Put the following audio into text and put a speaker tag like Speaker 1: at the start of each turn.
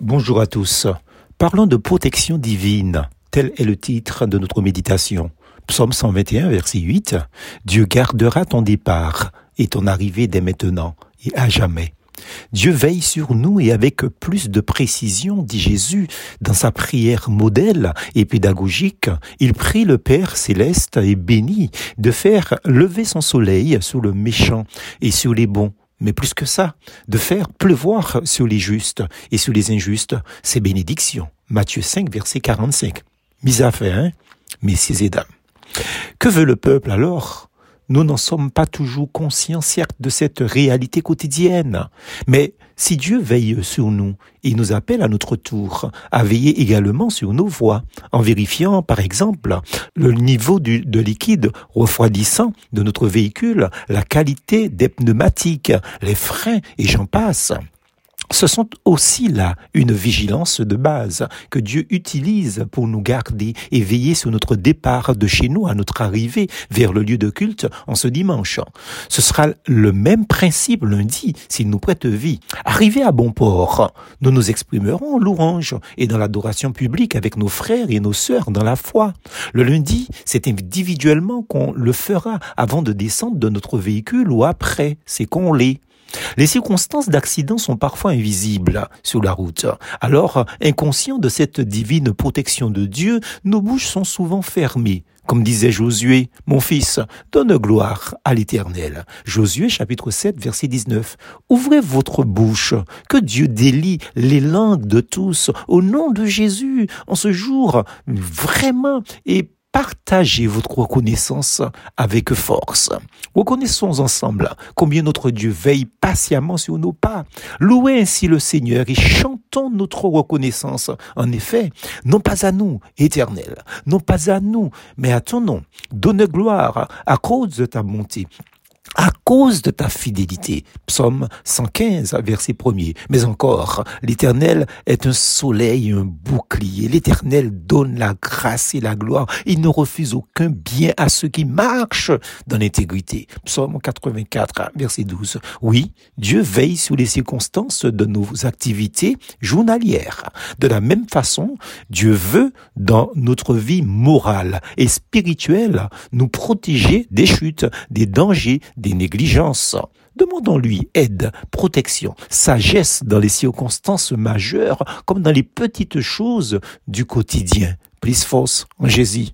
Speaker 1: Bonjour à tous. Parlons de protection divine. Tel est le titre de notre méditation. Psaume 121, verset 8. Dieu gardera ton départ et ton arrivée dès maintenant et à jamais. Dieu veille sur nous et avec plus de précision, dit Jésus, dans sa prière modèle et pédagogique, il prie le Père céleste et béni de faire lever son soleil sur le méchant et sur les bons mais plus que ça, de faire pleuvoir sur les justes et sur les injustes ses bénédictions. Matthieu 5, verset 45. Mise à fait, hein, messieurs et dames. Que veut le peuple alors? Nous n'en sommes pas toujours conscients, de cette réalité quotidienne. Mais si Dieu veille sur nous, il nous appelle à notre tour à veiller également sur nos voies, en vérifiant, par exemple, le niveau de liquide refroidissant de notre véhicule, la qualité des pneumatiques, les freins, et j'en passe ce sont aussi là une vigilance de base que Dieu utilise pour nous garder et veiller sur notre départ de chez nous à notre arrivée vers le lieu de culte en ce dimanche. Ce sera le même principe lundi s'il nous prête vie. Arrivé à bon port, nous nous exprimerons en louange et dans l'adoration publique avec nos frères et nos sœurs dans la foi. Le lundi, c'est individuellement qu'on le fera avant de descendre de notre véhicule ou après, c'est qu'on l'est. Les circonstances d'accident sont parfois invisibles sur la route. Alors, inconscients de cette divine protection de Dieu, nos bouches sont souvent fermées. Comme disait Josué, mon fils, donne gloire à l'Éternel. Josué chapitre 7 verset 19. Ouvrez votre bouche, que Dieu délie les langues de tous au nom de Jésus en ce jour vraiment et partagez votre reconnaissance avec force. Reconnaissons ensemble combien notre Dieu veille patiemment sur nos pas. Louez ainsi le Seigneur et chantons notre reconnaissance. En effet, non pas à nous, éternel, non pas à nous, mais à ton nom. Donne gloire à cause de ta bonté à cause de ta fidélité. Psaume 115, verset 1er. Mais encore, l'Éternel est un soleil, un bouclier. L'Éternel donne la grâce et la gloire. Il ne refuse aucun bien à ceux qui marchent dans l'intégrité. Psaume 84, verset 12. Oui, Dieu veille sur les circonstances de nos activités journalières. De la même façon, Dieu veut, dans notre vie morale et spirituelle, nous protéger des chutes, des dangers, des négligences. Demandons-lui aide, protection, sagesse dans les circonstances majeures comme dans les petites choses du quotidien. Plus force en Jésus.